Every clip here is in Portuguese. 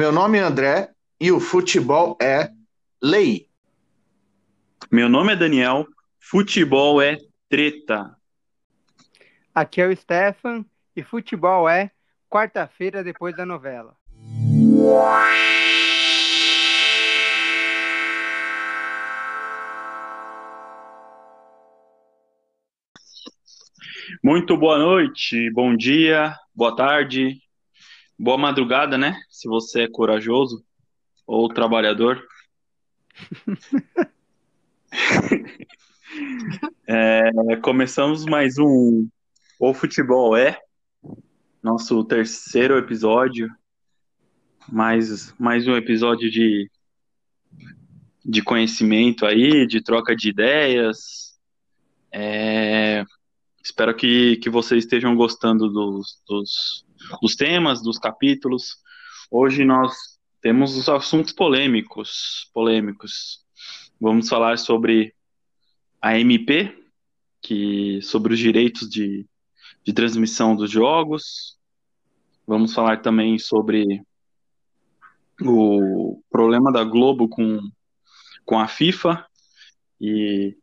Meu nome é André e o futebol é lei. Meu nome é Daniel, futebol é treta. Aqui é o Stefan e futebol é quarta-feira depois da novela. Muito boa noite, bom dia, boa tarde, boa madrugada, né? Se você é corajoso ou trabalhador. é, começamos mais um O Futebol É, nosso terceiro episódio, mais, mais um episódio de, de conhecimento aí, de troca de ideias. É, espero que, que vocês estejam gostando dos, dos, dos temas, dos capítulos. Hoje nós temos os assuntos polêmicos, polêmicos. Vamos falar sobre a MP, que sobre os direitos de, de transmissão dos jogos. Vamos falar também sobre o problema da Globo com, com a FIFA e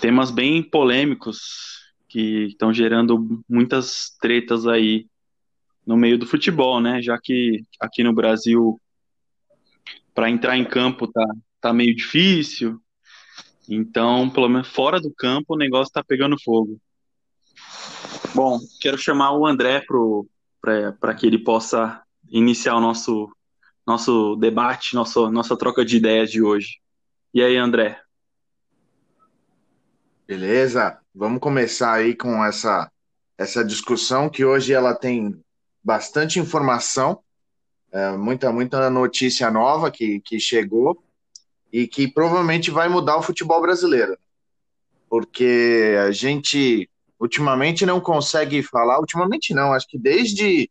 temas bem polêmicos que estão gerando muitas tretas aí no meio do futebol, né? Já que aqui no Brasil para entrar em campo tá, tá meio difícil. Então, pelo menos fora do campo, o negócio tá pegando fogo. Bom, quero chamar o André para que ele possa iniciar o nosso, nosso debate, nosso, nossa troca de ideias de hoje. E aí, André? Beleza, vamos começar aí com essa, essa discussão que hoje ela tem bastante informação, é, muita, muita notícia nova que, que chegou e que provavelmente vai mudar o futebol brasileiro. Porque a gente ultimamente não consegue falar, ultimamente não, acho que desde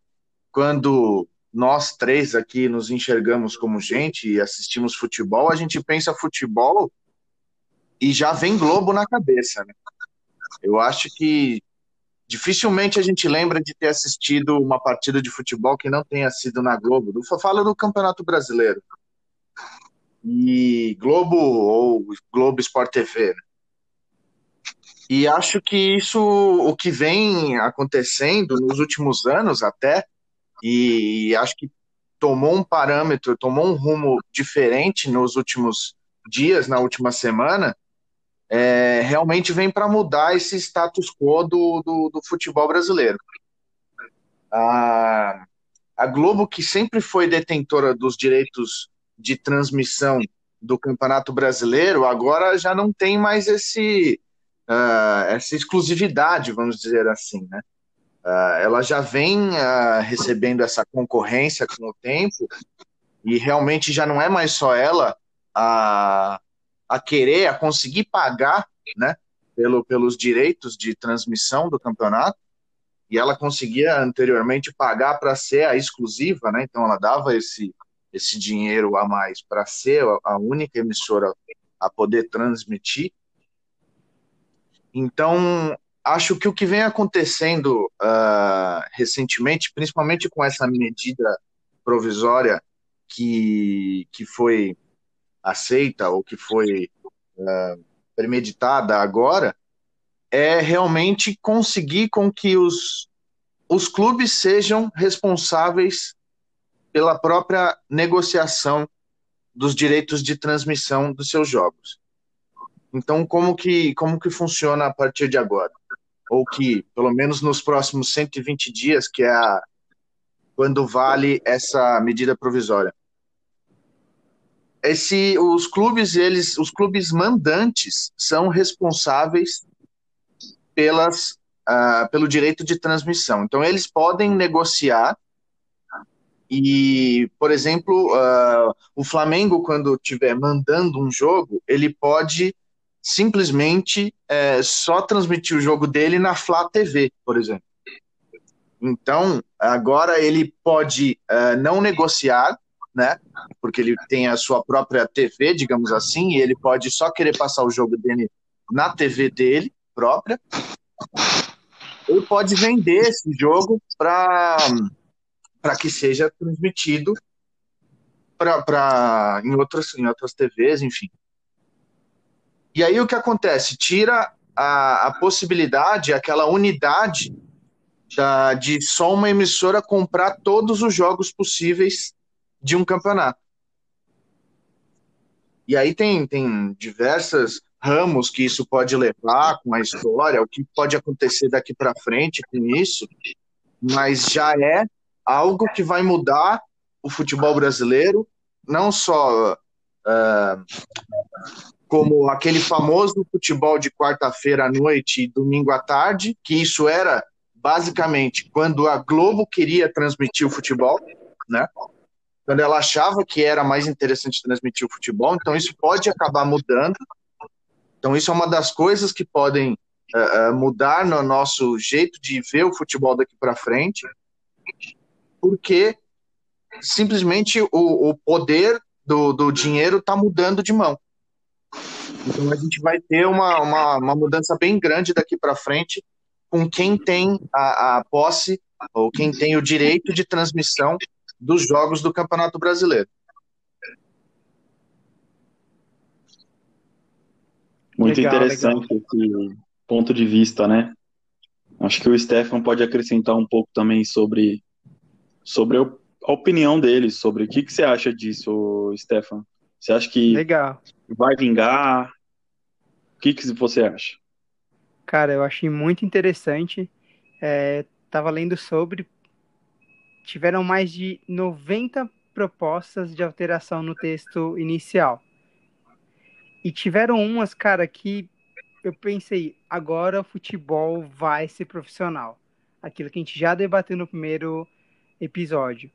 quando nós três aqui nos enxergamos como gente e assistimos futebol, a gente pensa futebol e já vem Globo na cabeça, né? Eu acho que dificilmente a gente lembra de ter assistido uma partida de futebol que não tenha sido na Globo. Fala do Campeonato Brasileiro. E Globo ou Globo Sport TV. Né? E acho que isso, o que vem acontecendo nos últimos anos até, e acho que tomou um parâmetro, tomou um rumo diferente nos últimos dias, na última semana, é, realmente vem para mudar esse status quo do, do, do futebol brasileiro. A, a Globo, que sempre foi detentora dos direitos de transmissão do Campeonato Brasileiro, agora já não tem mais esse, uh, essa exclusividade, vamos dizer assim, né? Uh, ela já vem uh, recebendo essa concorrência com o tempo e realmente já não é mais só ela a, a querer, a conseguir pagar, né, pelo, pelos direitos de transmissão do campeonato, e ela conseguia anteriormente pagar para ser a exclusiva, né, então ela dava esse, esse dinheiro a mais para ser a única emissora a poder transmitir. Então, acho que o que vem acontecendo uh, recentemente, principalmente com essa medida provisória que, que foi aceita ou que foi uh, premeditada agora é realmente conseguir com que os, os clubes sejam responsáveis pela própria negociação dos direitos de transmissão dos seus jogos. Então, como que, como que funciona a partir de agora? Ou que, pelo menos nos próximos 120 dias, que é a, quando vale essa medida provisória? Esse, os clubes, eles, os clubes mandantes são responsáveis pelas, uh, pelo direito de transmissão. Então, eles podem negociar e, por exemplo, uh, o Flamengo, quando estiver mandando um jogo, ele pode simplesmente uh, só transmitir o jogo dele na Flá TV, por exemplo. Então, agora ele pode uh, não negociar né? Porque ele tem a sua própria TV, digamos assim, e ele pode só querer passar o jogo dele na TV dele própria. Ele pode vender esse jogo para para que seja transmitido para em outras em outras TVs, enfim. E aí o que acontece? Tira a, a possibilidade, aquela unidade da, de só uma emissora comprar todos os jogos possíveis de um campeonato. E aí tem, tem diversas ramos que isso pode levar com a história, o que pode acontecer daqui para frente com isso, mas já é algo que vai mudar o futebol brasileiro, não só uh, como aquele famoso futebol de quarta-feira à noite e domingo à tarde, que isso era basicamente quando a Globo queria transmitir o futebol, né? Quando ela achava que era mais interessante transmitir o futebol, então isso pode acabar mudando. Então isso é uma das coisas que podem uh, mudar no nosso jeito de ver o futebol daqui para frente, porque simplesmente o, o poder do, do dinheiro está mudando de mão. Então a gente vai ter uma, uma, uma mudança bem grande daqui para frente com quem tem a, a posse ou quem tem o direito de transmissão dos jogos do Campeonato Brasileiro. Muito legal, interessante legal. esse ponto de vista, né? Acho que o Stefan pode acrescentar um pouco também sobre, sobre a opinião dele, sobre o que, que você acha disso, Stefan. Você acha que legal. vai vingar? O que, que você acha? Cara, eu achei muito interessante. É, tava lendo sobre. Tiveram mais de 90 propostas de alteração no texto inicial. E tiveram umas, cara, que eu pensei, agora o futebol vai ser profissional. Aquilo que a gente já debateu no primeiro episódio.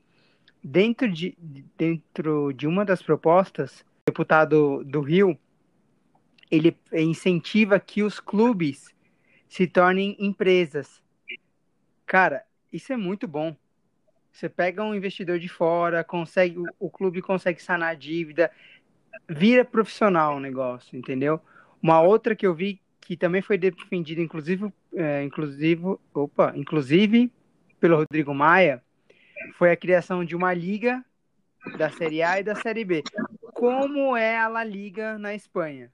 Dentro de, dentro de uma das propostas, o deputado do Rio, ele incentiva que os clubes se tornem empresas. Cara, isso é muito bom. Você pega um investidor de fora, consegue o, clube consegue sanar a dívida, vira profissional o negócio, entendeu? Uma outra que eu vi que também foi defendida, inclusive, é, inclusive, opa, inclusive pelo Rodrigo Maia, foi a criação de uma liga da Série A e da Série B. Como é a La Liga na Espanha?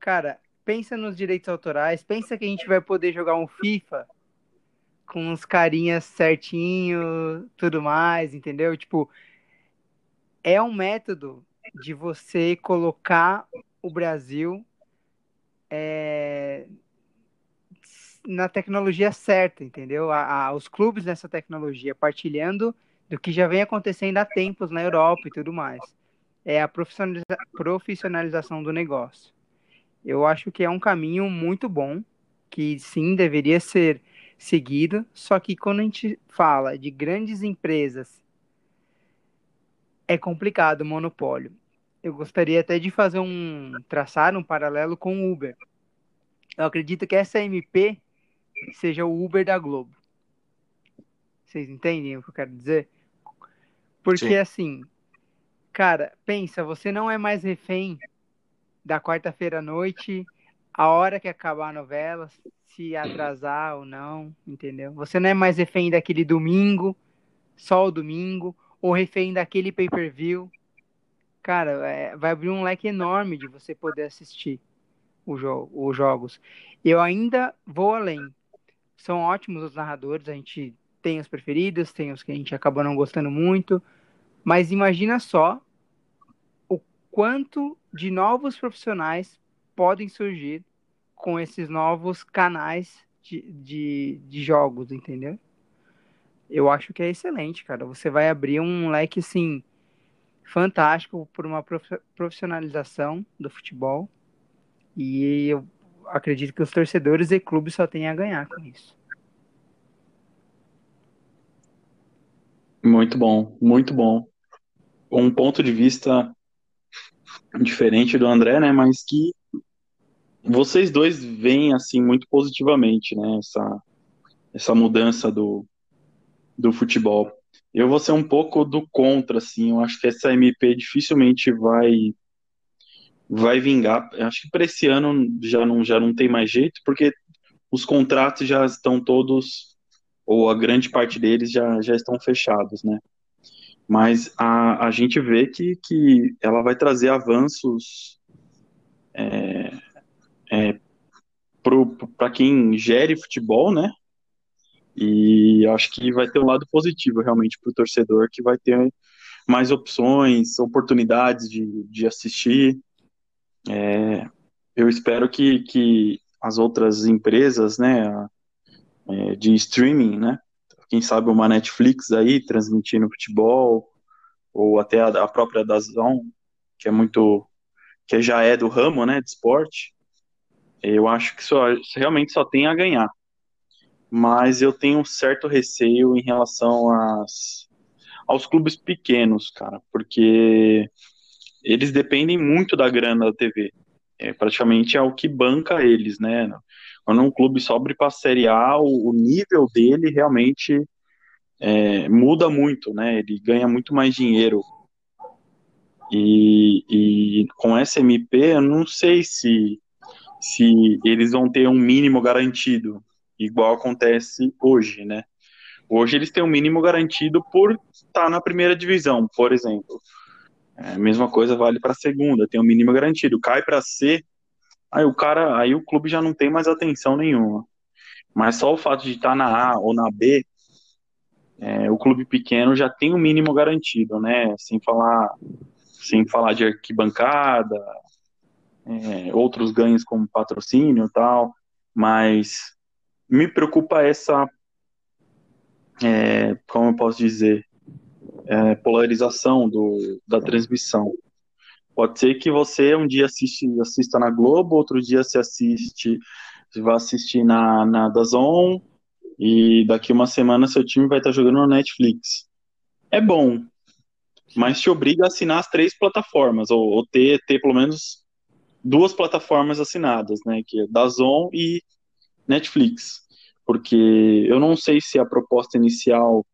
Cara, pensa nos direitos autorais, pensa que a gente vai poder jogar um FIFA com uns carinhas certinho, tudo mais, entendeu? Tipo, é um método de você colocar o Brasil é, na tecnologia certa, entendeu? A, a, os clubes nessa tecnologia, partilhando do que já vem acontecendo há tempos na Europa e tudo mais. É a profissionaliza profissionalização do negócio. Eu acho que é um caminho muito bom, que sim, deveria ser seguido, só que quando a gente fala de grandes empresas, é complicado o monopólio. Eu gostaria até de fazer um traçar um paralelo com o Uber. Eu acredito que essa MP seja o Uber da Globo. Vocês entendem o que eu quero dizer? Porque Sim. assim, cara, pensa, você não é mais refém da quarta-feira à noite, a hora que acabar a novela, se atrasar ou não, entendeu? Você não é mais refém daquele domingo, só o domingo, ou refém daquele pay-per-view. Cara, é, vai abrir um leque enorme de você poder assistir o jo os jogos. Eu ainda vou além. São ótimos os narradores, a gente tem os preferidos, tem os que a gente acabou não gostando muito, mas imagina só quanto de novos profissionais podem surgir com esses novos canais de, de, de jogos, entendeu? Eu acho que é excelente, cara. Você vai abrir um leque, assim, fantástico por uma profissionalização do futebol. E eu acredito que os torcedores e clubes só têm a ganhar com isso. Muito bom, muito bom. Um ponto de vista diferente do André, né? Mas que vocês dois veem assim muito positivamente, né? Essa, essa mudança do, do futebol. Eu vou ser um pouco do contra, assim. Eu acho que essa MP dificilmente vai vai vingar. Eu acho que para esse ano já não já não tem mais jeito, porque os contratos já estão todos ou a grande parte deles já, já estão fechados, né? Mas a, a gente vê que, que ela vai trazer avanços é, para quem gere futebol, né? E acho que vai ter um lado positivo realmente para o torcedor, que vai ter mais opções, oportunidades de, de assistir. É, eu espero que, que as outras empresas, né, é, de streaming, né, quem sabe uma Netflix aí transmitindo futebol, ou até a, a própria Dazon, que é muito, que já é do ramo, né, de esporte, eu acho que só, realmente só tem a ganhar mas eu tenho um certo receio em relação às, aos clubes pequenos, cara, porque eles dependem muito da grana da TV. É, praticamente é o que banca eles, né? Quando um clube sobe para a Série A, o, o, nível dele realmente é, muda muito, né? Ele ganha muito mais dinheiro. E, e com SMP, eu não sei se, se eles vão ter um mínimo garantido igual acontece hoje, né? Hoje eles têm um mínimo garantido por estar na primeira divisão, por exemplo. É, a mesma coisa vale para a segunda, tem um mínimo garantido. Cai para C, aí o cara, aí o clube já não tem mais atenção nenhuma. Mas só o fato de estar na A ou na B, é, o clube pequeno já tem o um mínimo garantido, né? Sem falar, sem falar de arquibancada, é, outros ganhos como patrocínio e tal, mas me preocupa essa, é, como eu posso dizer, é, polarização do, da transmissão. Pode ser que você um dia assiste, assista na Globo, outro dia se assiste, vai assistir na, na Dazon, e daqui uma semana seu time vai estar jogando no Netflix. É bom, mas te obriga a assinar as três plataformas, ou, ou ter, ter pelo menos duas plataformas assinadas, né? Que é Dazon e Netflix, porque eu não sei se a proposta inicial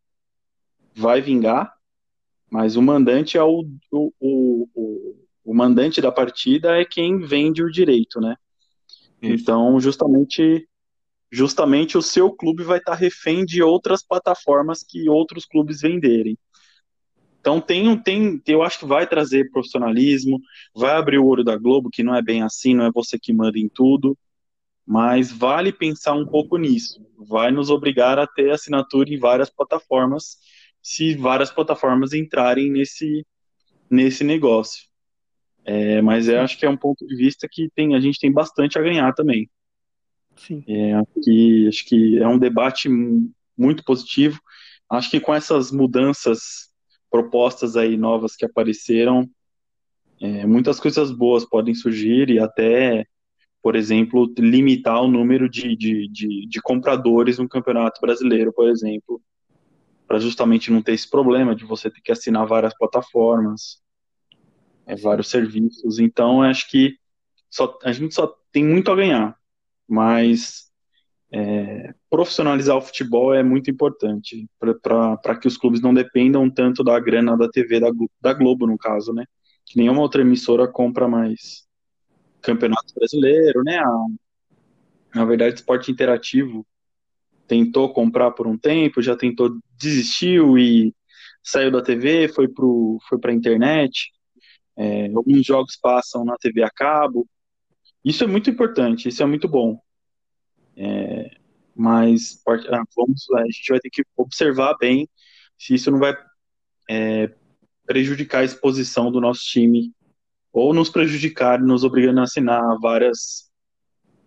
vai vingar, mas o mandante é o, o, o, o mandante da partida é quem vende o direito, né? Isso. Então, justamente justamente o seu clube vai estar refém de outras plataformas que outros clubes venderem. Então tem, tem, eu acho que vai trazer profissionalismo, vai abrir o olho da Globo, que não é bem assim, não é você que manda em tudo. Mas vale pensar um pouco nisso. Vai nos obrigar a ter assinatura em várias plataformas, se várias plataformas entrarem nesse, nesse negócio. É, mas eu acho que é um ponto de vista que tem, a gente tem bastante a ganhar também. Sim. É, que, acho que é um debate muito positivo. Acho que com essas mudanças propostas aí novas que apareceram, é, muitas coisas boas podem surgir e até por exemplo, limitar o número de, de, de, de compradores no Campeonato Brasileiro, por exemplo, para justamente não ter esse problema de você ter que assinar várias plataformas, é, vários serviços. Então, acho que só, a gente só tem muito a ganhar, mas é, profissionalizar o futebol é muito importante para que os clubes não dependam tanto da grana da TV, da, da Globo, no caso, né? Que nenhuma outra emissora compra mais Campeonato Brasileiro, né? A, na verdade, esporte interativo tentou comprar por um tempo, já tentou, desistiu e saiu da TV, foi para foi a internet. É, alguns jogos passam na TV a cabo. Isso é muito importante, isso é muito bom. É, mas vamos, a gente vai ter que observar bem se isso não vai é, prejudicar a exposição do nosso time ou nos prejudicar, nos obrigando a assinar várias,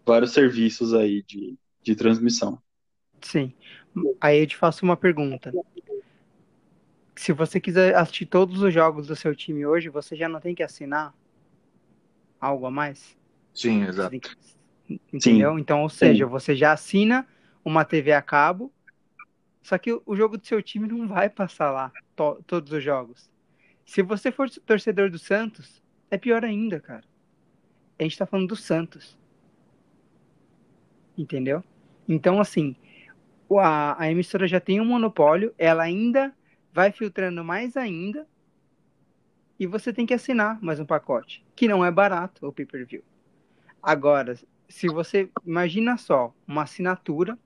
vários serviços aí de, de transmissão. Sim. Aí eu te faço uma pergunta. Se você quiser assistir todos os jogos do seu time hoje, você já não tem que assinar algo a mais? Sim, exato. Entendeu? Sim. Então, ou seja, Sim. você já assina uma TV a cabo, só que o jogo do seu time não vai passar lá to todos os jogos. Se você for torcedor do Santos, é pior ainda, cara. A gente tá falando do Santos. Entendeu? Então, assim, a, a emissora já tem um monopólio, ela ainda vai filtrando mais ainda. E você tem que assinar mais um pacote, que não é barato o pay-per-view. Agora, se você imagina só uma assinatura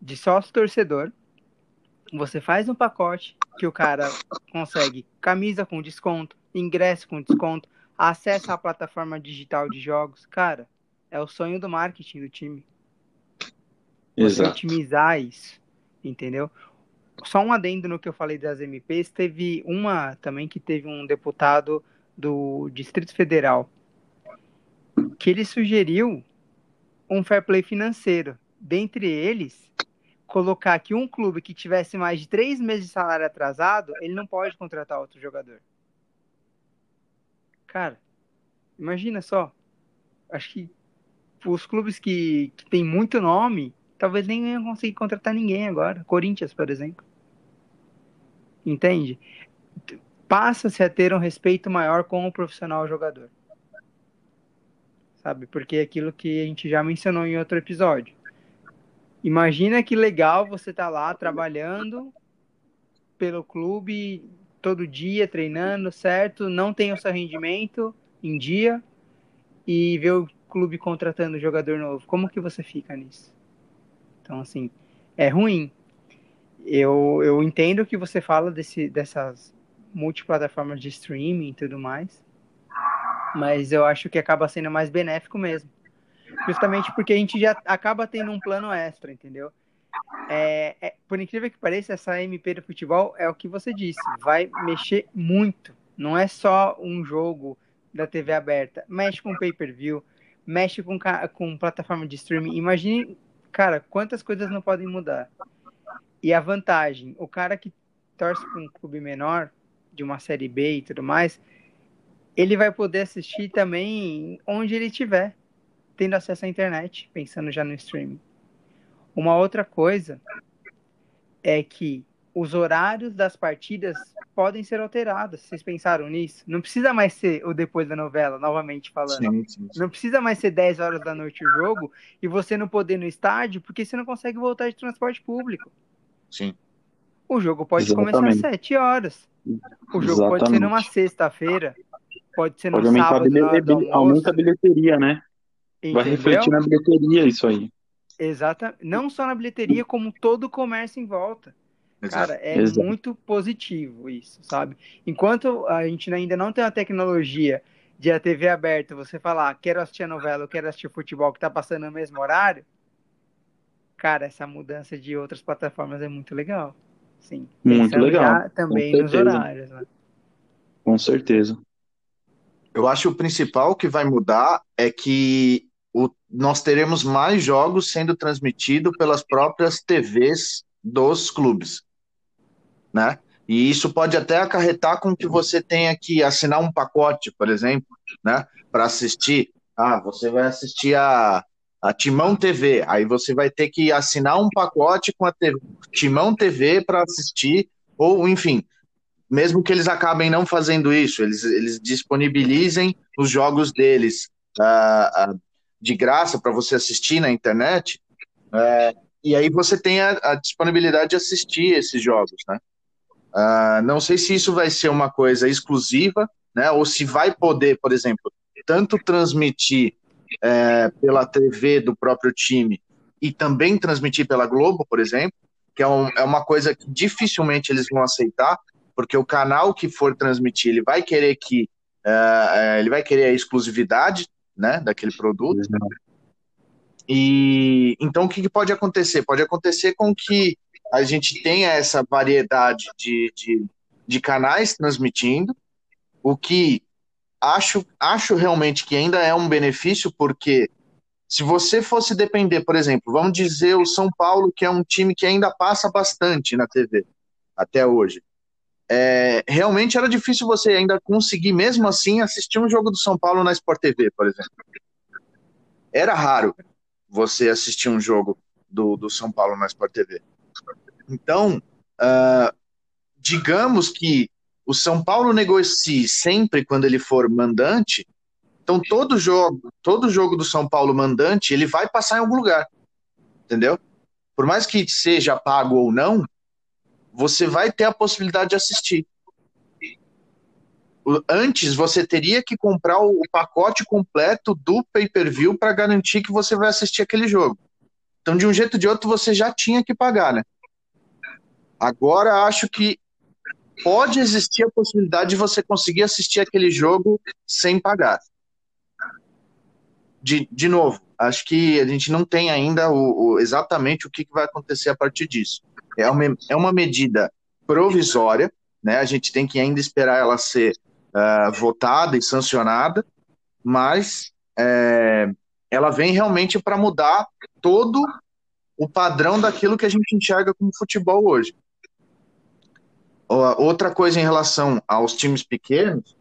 de sócio torcedor. Você faz um pacote que o cara consegue camisa com desconto, ingresso com desconto, acesso à plataforma digital de jogos. Cara, é o sonho do marketing do time. Você Exato. otimizar isso, entendeu? Só um adendo no que eu falei das MPs, teve uma também que teve um deputado do Distrito Federal que ele sugeriu um fair play financeiro. Dentre eles, colocar que um clube que tivesse mais de três meses de salário atrasado, ele não pode contratar outro jogador. Cara, imagina só. Acho que os clubes que, que têm muito nome, talvez nem iam conseguir contratar ninguém agora. Corinthians, por exemplo. Entende? Passa-se a ter um respeito maior com o profissional jogador. Sabe? Porque é aquilo que a gente já mencionou em outro episódio. Imagina que legal você tá lá trabalhando pelo clube todo dia, treinando, certo? Não tem o seu rendimento em dia e ver o clube contratando jogador novo. Como que você fica nisso? Então, assim, é ruim. Eu, eu entendo que você fala desse, dessas multiplataformas de streaming e tudo mais, mas eu acho que acaba sendo mais benéfico mesmo. Justamente porque a gente já acaba tendo um plano extra, entendeu? É, é, por incrível que pareça, essa MP do futebol é o que você disse, vai mexer muito. Não é só um jogo da TV aberta, mexe com pay-per-view, mexe com, com plataforma de streaming. Imagine, cara, quantas coisas não podem mudar. E a vantagem, o cara que torce para um clube menor, de uma série B e tudo mais, ele vai poder assistir também onde ele estiver, tendo acesso à internet, pensando já no streaming. Uma outra coisa é que os horários das partidas podem ser alterados. Vocês pensaram nisso? Não precisa mais ser o depois da novela, novamente falando. Sim, sim, sim. Não precisa mais ser 10 horas da noite o jogo e você não poder ir no estádio porque você não consegue voltar de transporte público. Sim. O jogo pode Exatamente. começar às 7 horas. O jogo Exatamente. pode ser numa sexta-feira. Pode ser no pode sábado. Aumentar aumenta a bilheteria, né? Entendeu? Vai refletir na bilheteria isso aí. Exata, não só na bilheteria, como todo o comércio em volta. Cara, é Exato. muito positivo isso, sabe? Enquanto a gente ainda não tem a tecnologia de a TV aberta, você falar, quero assistir a novela, eu quero assistir futebol que tá passando no mesmo horário, cara, essa mudança de outras plataformas é muito legal. Sim. Muito legal. Também nos horários, né? Com certeza. Eu acho o principal que vai mudar é que o, nós teremos mais jogos sendo transmitidos pelas próprias TVs dos clubes né? E isso pode até acarretar com que você tenha que assinar um pacote, por exemplo, né? Para assistir. Ah, você vai assistir a, a Timão TV. Aí você vai ter que assinar um pacote com a TV, Timão TV para assistir, ou enfim, mesmo que eles acabem não fazendo isso, eles, eles disponibilizem os jogos deles uh, uh, de graça para você assistir na internet. Uh, e aí você tem a, a disponibilidade de assistir esses jogos, né? Uh, não sei se isso vai ser uma coisa exclusiva, né? Ou se vai poder, por exemplo, tanto transmitir é, pela TV do próprio time e também transmitir pela Globo, por exemplo, que é, um, é uma coisa que dificilmente eles vão aceitar, porque o canal que for transmitir, ele vai querer que uh, ele vai querer a exclusividade, né, daquele produto. E então o que, que pode acontecer? Pode acontecer com que a gente tenha essa variedade de, de, de canais transmitindo, o que acho, acho realmente que ainda é um benefício, porque se você fosse depender, por exemplo, vamos dizer o São Paulo, que é um time que ainda passa bastante na TV, até hoje. É, realmente era difícil você ainda conseguir, mesmo assim, assistir um jogo do São Paulo na Sport TV, por exemplo. Era raro você assistir um jogo do, do São Paulo na Sport TV. Então, uh, digamos que o São Paulo negocie sempre quando ele for mandante, então todo jogo, todo jogo do São Paulo mandante, ele vai passar em algum lugar. Entendeu? Por mais que seja pago ou não, você vai ter a possibilidade de assistir. Antes você teria que comprar o pacote completo do pay-per-view para garantir que você vai assistir aquele jogo. Então, de um jeito ou de outro, você já tinha que pagar, né? Agora, acho que pode existir a possibilidade de você conseguir assistir aquele jogo sem pagar. De, de novo, acho que a gente não tem ainda o, o exatamente o que, que vai acontecer a partir disso. É uma, é uma medida provisória, né? A gente tem que ainda esperar ela ser uh, votada e sancionada, mas é, ela vem realmente para mudar todo o padrão daquilo que a gente enxerga como futebol hoje. Outra coisa em relação aos times pequenos,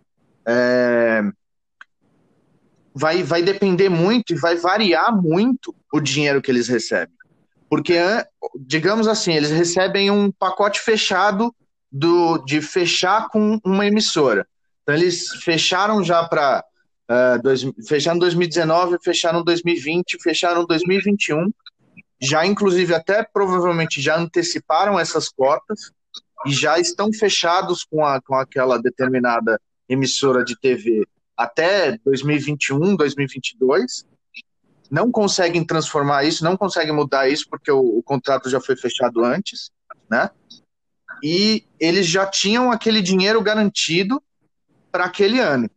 é, vai, vai depender muito e vai variar muito o dinheiro que eles recebem. Porque, digamos assim, eles recebem um pacote fechado do, de fechar com uma emissora. Então, eles fecharam já para. Uh, dois, fecharam 2019, fecharam 2020, fecharam 2021. Já, inclusive, até provavelmente já anteciparam essas cotas e já estão fechados com, a, com aquela determinada emissora de TV até 2021, 2022. Não conseguem transformar isso, não conseguem mudar isso, porque o, o contrato já foi fechado antes, né? E eles já tinham aquele dinheiro garantido para aquele ano.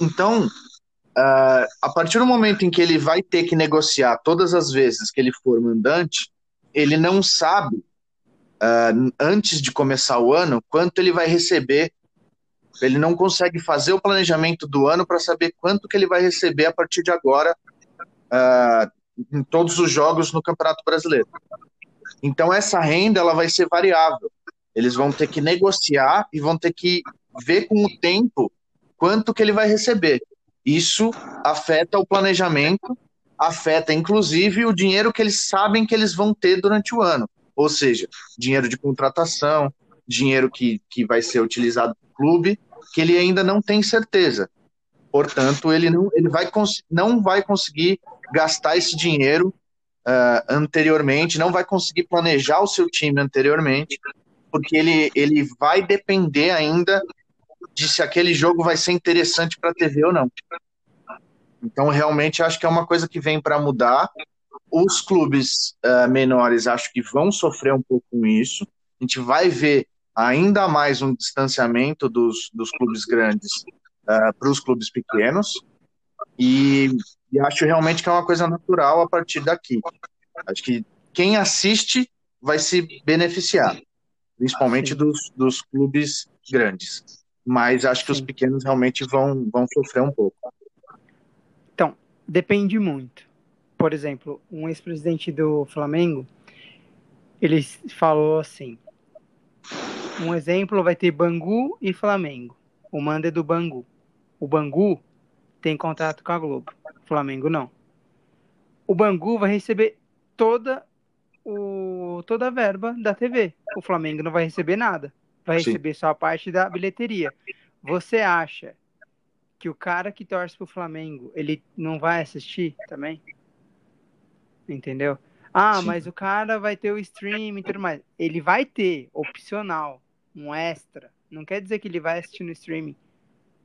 Então, uh, a partir do momento em que ele vai ter que negociar todas as vezes que ele for mandante, ele não sabe, uh, antes de começar o ano, quanto ele vai receber. Ele não consegue fazer o planejamento do ano para saber quanto que ele vai receber a partir de agora uh, em todos os jogos no Campeonato Brasileiro. Então essa renda ela vai ser variável. Eles vão ter que negociar e vão ter que ver com o tempo quanto que ele vai receber. Isso afeta o planejamento, afeta inclusive o dinheiro que eles sabem que eles vão ter durante o ano. Ou seja, dinheiro de contratação, dinheiro que, que vai ser utilizado para o clube, que ele ainda não tem certeza. Portanto, ele não, ele vai, não vai conseguir gastar esse dinheiro uh, anteriormente, não vai conseguir planejar o seu time anteriormente, porque ele, ele vai depender ainda de se aquele jogo vai ser interessante para a TV ou não. Então, realmente, acho que é uma coisa que vem para mudar. Os clubes uh, menores acho que vão sofrer um pouco com isso. A gente vai ver ainda mais um distanciamento dos, dos clubes grandes uh, para os clubes pequenos. E, e acho realmente que é uma coisa natural a partir daqui. Acho que quem assiste vai se beneficiar, principalmente dos, dos clubes grandes mas acho que os pequenos realmente vão, vão sofrer um pouco. Então, depende muito. Por exemplo, um ex-presidente do Flamengo, ele falou assim: um exemplo vai ter Bangu e Flamengo. O manda é do Bangu. O Bangu tem contrato com a Globo. O Flamengo não. O Bangu vai receber toda o toda a verba da TV. O Flamengo não vai receber nada vai Sim. receber só a parte da bilheteria. Você acha que o cara que torce pro Flamengo, ele não vai assistir também? Entendeu? Ah, Sim. mas o cara vai ter o stream e tudo mais. Ele vai ter, opcional, um extra. Não quer dizer que ele vai assistir no streaming.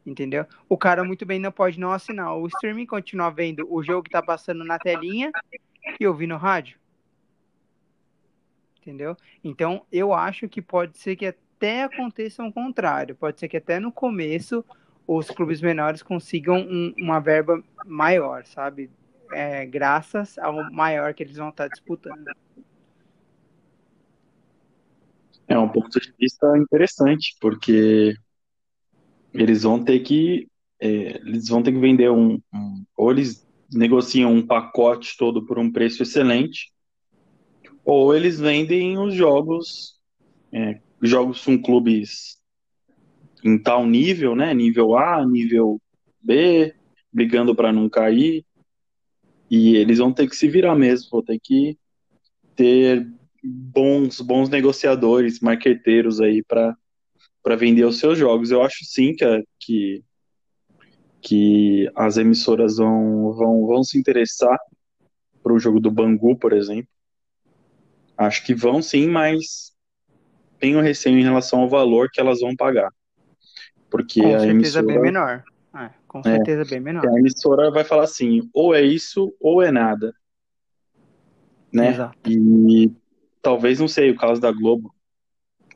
Entendeu? O cara muito bem não pode não assinar o streaming, continuar vendo o jogo que tá passando na telinha e ouvir no rádio. Entendeu? Então, eu acho que pode ser que até aconteça o contrário. Pode ser que até no começo os clubes menores consigam um, uma verba maior, sabe? É, graças ao maior que eles vão estar disputando. É um ponto de vista interessante, porque eles vão ter que é, eles vão ter que vender um, um, ou eles negociam um pacote todo por um preço excelente, ou eles vendem os jogos é, jogos com clubes em tal nível, né? Nível A, nível B, brigando para não cair. E eles vão ter que se virar mesmo, vão ter que ter bons bons negociadores, marqueteiros aí para vender os seus jogos. Eu acho sim que, que que as emissoras vão vão, vão se interessar para o jogo do Bangu, por exemplo. Acho que vão sim, mas tenho receio em relação ao valor que elas vão pagar. Porque com a certeza emissora, bem menor. É, com certeza é, bem menor. A emissora vai falar assim, ou é isso ou é nada. né? Exato. E talvez, não sei, o caso da Globo,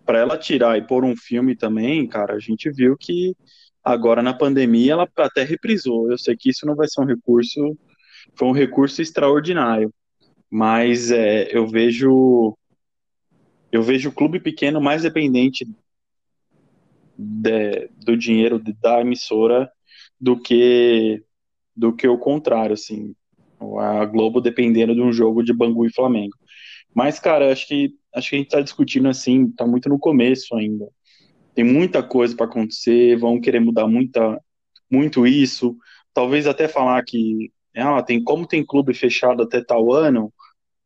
para ela tirar e pôr um filme também, cara, a gente viu que agora na pandemia ela até reprisou. Eu sei que isso não vai ser um recurso, foi um recurso extraordinário, mas é, eu vejo eu vejo o clube pequeno mais dependente de, do dinheiro da emissora do que do que o contrário, assim, a Globo dependendo de um jogo de Bangu e Flamengo. Mas, cara, acho que acho que a gente está discutindo assim, está muito no começo ainda. Tem muita coisa para acontecer, vão querer mudar muita, muito isso. Talvez até falar que ah, tem como tem clube fechado até tal ano,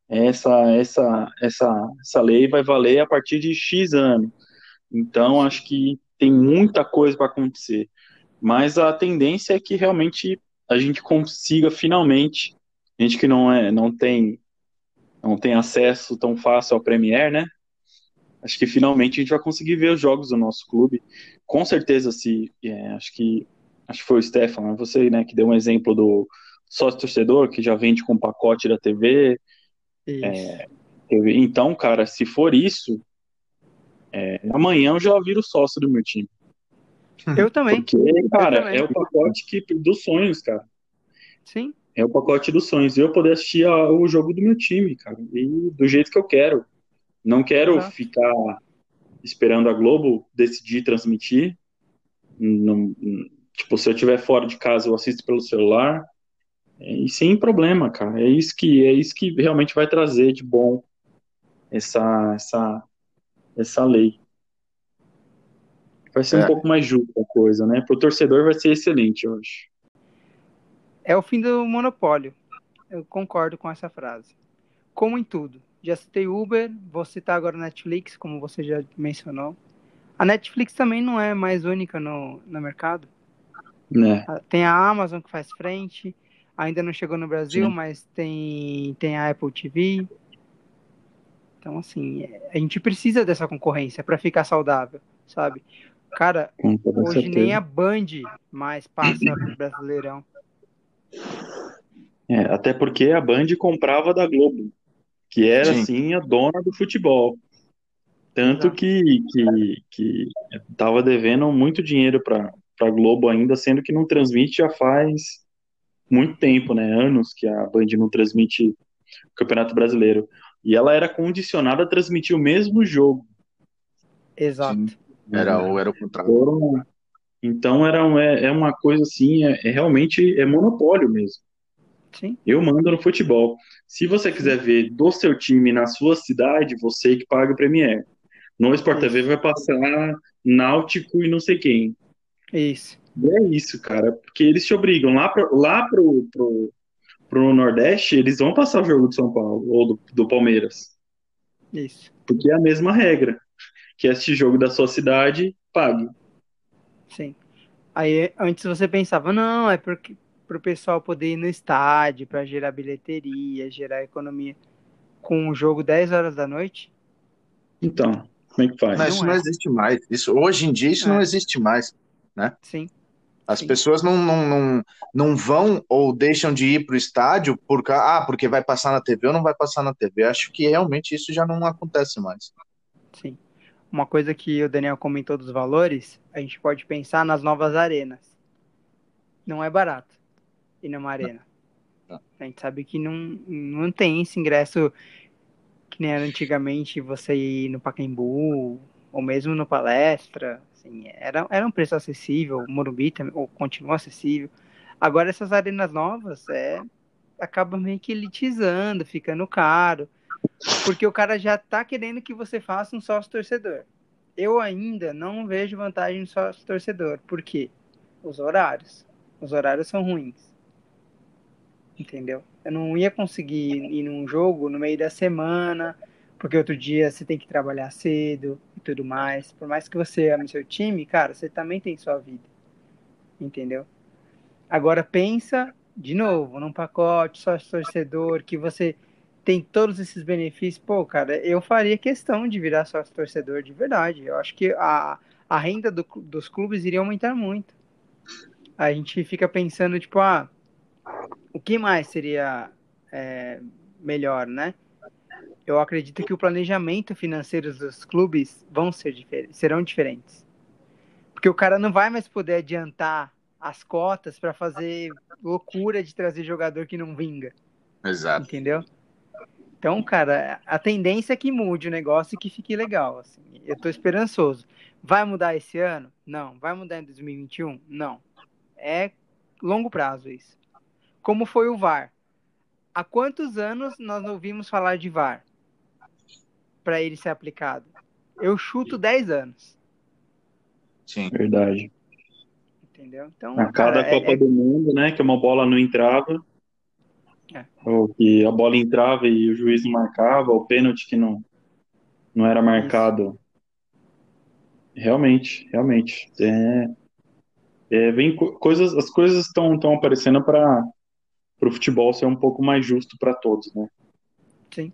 essa essa essa essa lei vai valer a partir de X ano. Então acho que tem muita coisa para acontecer. Mas a tendência é que realmente a gente consiga finalmente, gente que não é não tem não tem acesso tão fácil ao Premier, né? Acho que finalmente a gente vai conseguir ver os jogos do nosso clube. Com certeza, se é, acho que acho que foi o Stefan, você, né, que deu um exemplo do sócio torcedor que já vende com pacote da TV. É, então, cara, se for isso, é, amanhã eu já viro sócio do meu time. Eu também. Porque, cara, também. é o pacote que, dos sonhos, cara. Sim. É o pacote dos sonhos. Eu poder assistir a, o jogo do meu time, cara. E do jeito que eu quero. Não quero uhum. ficar esperando a Globo decidir transmitir. Não, tipo, se eu estiver fora de casa, eu assisto pelo celular. E sem problema, cara. É isso que é isso que realmente vai trazer de bom essa essa essa lei. Vai ser é. um pouco mais justa a coisa, né? Para o torcedor vai ser excelente, eu acho. É o fim do monopólio. Eu concordo com essa frase. Como em tudo. Já citei Uber, vou citar agora Netflix, como você já mencionou. A Netflix também não é mais única no, no mercado. Né. Tem a Amazon que faz frente, ainda não chegou no Brasil, Sim. mas tem, tem a Apple TV. Então, assim, a gente precisa dessa concorrência para ficar saudável, sabe? Cara, hoje certeza. nem a Band mais passa Brasileirão. É, até porque a Band comprava da Globo, que era Sim. assim a dona do futebol. Tanto que, que, que tava devendo muito dinheiro para a Globo ainda, sendo que não transmite já faz muito tempo, né? Anos que a Band não transmite o Campeonato Brasileiro. E ela era condicionada a transmitir o mesmo jogo. Exato. Sim. Era, ou era o contrário. Então era, é, é uma coisa assim, é, é, realmente é monopólio mesmo. Sim. Eu mando no futebol. Se você quiser ver do seu time na sua cidade, você que paga o Premier. No Sport TV vai passar Náutico e não sei quem. Isso. E é isso, cara. Porque eles te obrigam. Lá pro, lá pro, pro, pro Nordeste, eles vão passar o jogo do São Paulo ou do, do Palmeiras. Isso. Porque é a mesma regra. Que este jogo da sua cidade, pague. Sim. Aí antes você pensava, não, é porque para o pessoal poder ir no estádio, para gerar bilheteria, gerar economia. Com o jogo 10 horas da noite? Então, como é que faz? Mas isso não, é. existe mais. Isso, hoje em dia isso é. não existe mais. Né? Sim. As Sim. pessoas não, não, não, não vão ou deixam de ir para o estádio por, ah, porque vai passar na TV ou não vai passar na TV. Acho que realmente isso já não acontece mais. Sim. Uma coisa que o Daniel comentou dos valores, a gente pode pensar nas novas arenas. Não é barato ir numa arena. Não. A gente sabe que não, não tem esse ingresso que nem era antigamente você ir no Pacaembu ou mesmo no Palestra. Assim, era, era um preço acessível, o Morumbi também, ou continua acessível. Agora essas arenas novas é, acaba meio que elitizando, ficando caro. Porque o cara já tá querendo que você faça um sócio torcedor. Eu ainda não vejo vantagem no sócio torcedor. Por quê? Os horários. Os horários são ruins. Entendeu? Eu não ia conseguir ir num jogo no meio da semana, porque outro dia você tem que trabalhar cedo e tudo mais. Por mais que você ame seu time, cara, você também tem sua vida. Entendeu? Agora pensa de novo num pacote sócio torcedor que você tem todos esses benefícios, pô, cara, eu faria questão de virar sócio torcedor de verdade. Eu acho que a, a renda do, dos clubes iria aumentar muito. A gente fica pensando, tipo, ah, o que mais seria é, melhor, né? eu acredito que o planejamento financeiro dos clubes vão ser difer serão diferentes. Porque o cara não vai mais poder adiantar as cotas para fazer loucura de trazer jogador que não vinga. Exato. Entendeu? Então, cara, a tendência é que mude o negócio e que fique legal. Assim. Eu tô esperançoso. Vai mudar esse ano? Não. Vai mudar em 2021? Não. É longo prazo isso. Como foi o VAR? Há quantos anos nós ouvimos falar de VAR? para ele ser aplicado? Eu chuto 10 anos. Sim. Verdade. Entendeu? Então, a cada cara, Copa é, do Mundo, né, que uma bola não entrava, É. ou que a bola entrava e o juiz não marcava, o pênalti que não, não era marcado. Realmente, realmente. É, é, vem co- coisas, as coisas estão estão aparecendo para o futebol ser um pouco mais justo para todos, né? Sim.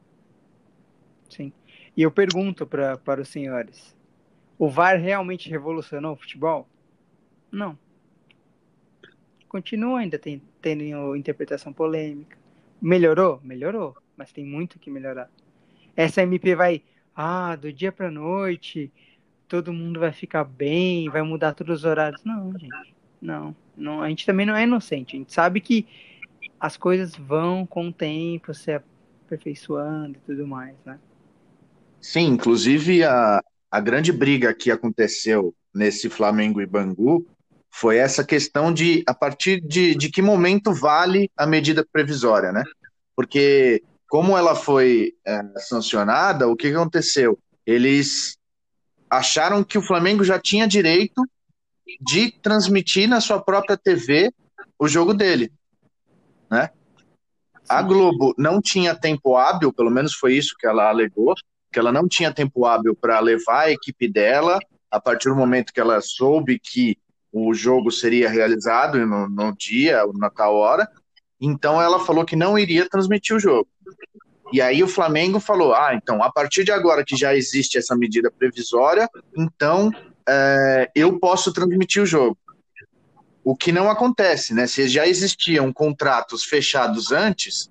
Sim. E eu pergunto pra, para os senhores: o VAR realmente revolucionou o futebol? Não. Continua ainda tem, tendo interpretação polêmica. Melhorou? Melhorou. Mas tem muito que melhorar. Essa MP vai, ah, do dia pra noite, todo mundo vai ficar bem, vai mudar todos os horários. Não, gente. Não. não a gente também não é inocente. A gente sabe que as coisas vão com o tempo se aperfeiçoando e tudo mais, né? Sim, inclusive a, a grande briga que aconteceu nesse Flamengo e Bangu foi essa questão de a partir de, de que momento vale a medida provisória, né? Porque como ela foi é, sancionada, o que aconteceu? Eles acharam que o Flamengo já tinha direito de transmitir na sua própria TV o jogo dele, né? A Globo não tinha tempo hábil, pelo menos foi isso que ela alegou, que ela não tinha tempo hábil para levar a equipe dela a partir do momento que ela soube que o jogo seria realizado no, no dia, na tal hora. Então ela falou que não iria transmitir o jogo. E aí o Flamengo falou: ah, então a partir de agora que já existe essa medida previsória, então é, eu posso transmitir o jogo. O que não acontece, né? Se já existiam contratos fechados antes,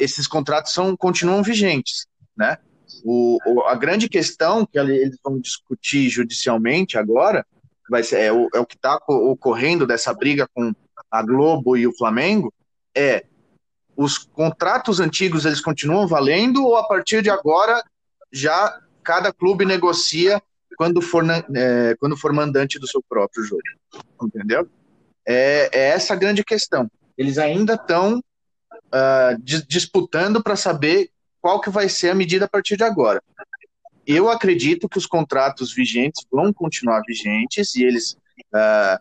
esses contratos são, continuam vigentes, né? O, a grande questão que eles vão discutir judicialmente agora vai ser, é, o, é o que está ocorrendo dessa briga com a Globo e o Flamengo é os contratos antigos eles continuam valendo ou a partir de agora já cada clube negocia quando for, é, quando for mandante do seu próprio jogo, entendeu? É, é essa a grande questão. Eles ainda estão uh, disputando para saber qual que vai ser a medida a partir de agora. Eu acredito que os contratos vigentes vão continuar vigentes e eles uh,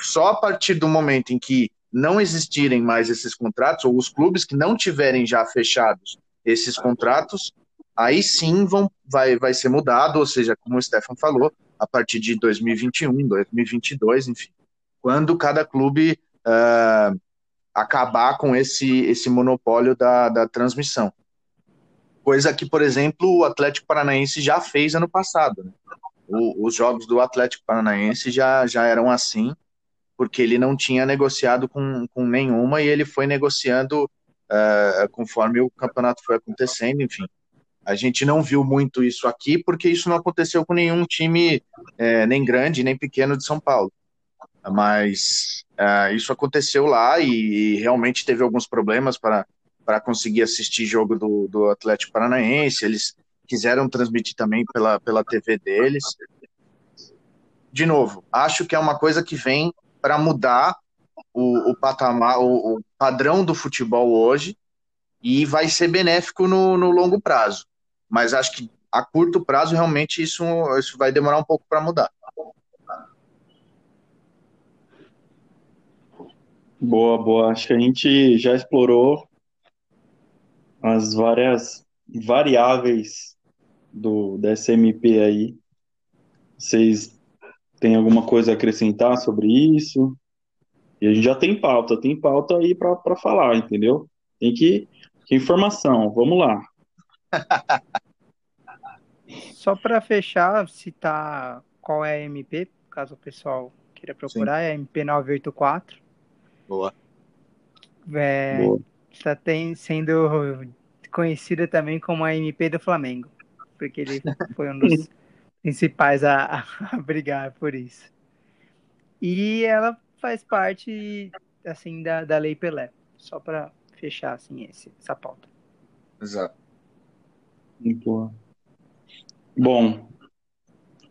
só a partir do momento em que não existirem mais esses contratos ou os clubes que não tiverem já fechados esses contratos, aí sim vão, vai, vai ser mudado, ou seja, como o Stefan falou, a partir de 2021, 2022, enfim, quando cada clube uh, acabar com esse, esse monopólio da, da transmissão. Coisa que, por exemplo, o Atlético Paranaense já fez ano passado. Né? O, os jogos do Atlético Paranaense já, já eram assim, porque ele não tinha negociado com, com nenhuma e ele foi negociando uh, conforme o campeonato foi acontecendo, enfim. A gente não viu muito isso aqui, porque isso não aconteceu com nenhum time, é, nem grande, nem pequeno de São Paulo. Mas é, isso aconteceu lá e, e, realmente teve alguns problemas para, para conseguir assistir jogo do, do Atlético Paranaense. Eles quiseram transmitir também pela, pela TV deles. De novo, acho que é uma coisa que vem para mudar o, o patamar, o, o padrão do futebol hoje e vai ser benéfico no, no longo prazo mas acho que a curto prazo realmente isso, isso vai demorar um pouco para mudar. Boa, boa. Acho que a gente já explorou as várias variáveis do, da SMP aí. Vocês têm alguma coisa a acrescentar sobre isso? E a gente já tem pauta, tem pauta aí para falar, entendeu? Tem que, que informação, vamos lá. Só para fechar, citar qual é a MP, caso o pessoal queira procurar, Sim. é a MP 984. Boa. É, Boa. Está tem, sendo conhecida também como a MP do Flamengo, porque ele foi um dos principais a, a, brigar por isso. E ela faz parte assim da, da Lei Pelé, só para fechar assim esse, essa pauta. Exato. Muito boa. Bom,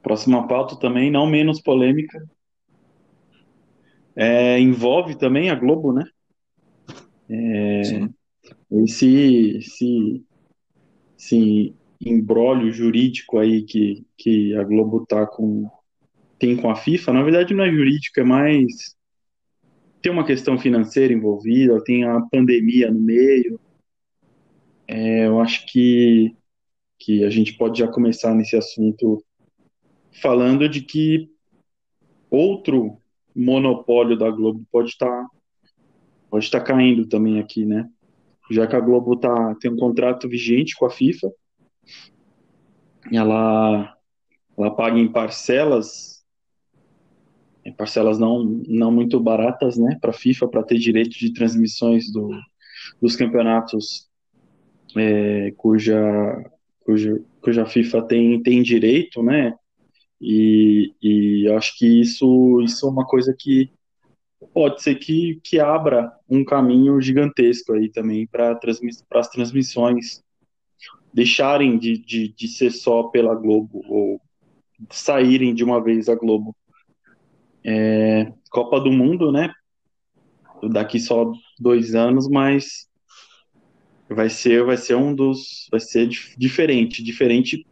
próxima pauta também, não menos polêmica, é, envolve também a Globo, né? É, esse, esse, esse embrólio jurídico aí que, que a Globo tá com, tem com a FIFA, na verdade não é jurídico, é mais tem uma questão financeira envolvida, tem a pandemia no meio. É, eu acho que, que a gente pode já começar nesse assunto falando de que outro monopólio da Globo pode estar tá, pode estar tá caindo também aqui, né? Já que a Globo tá, tem um contrato vigente com a FIFA, ela, ela paga em parcelas, em parcelas não, não muito baratas, né, para a FIFA, para ter direito de transmissões do, dos campeonatos é, cuja, cuja, cuja FIFA tem, tem direito, né, e, e acho que isso, isso é uma coisa que pode ser que, que abra um caminho gigantesco aí também para transmiss as transmissões deixarem de, de, de ser só pela Globo ou saírem de uma vez a Globo. É, Copa do Mundo, né? Daqui só dois anos, mas vai ser vai ser um dos vai ser diferente, diferente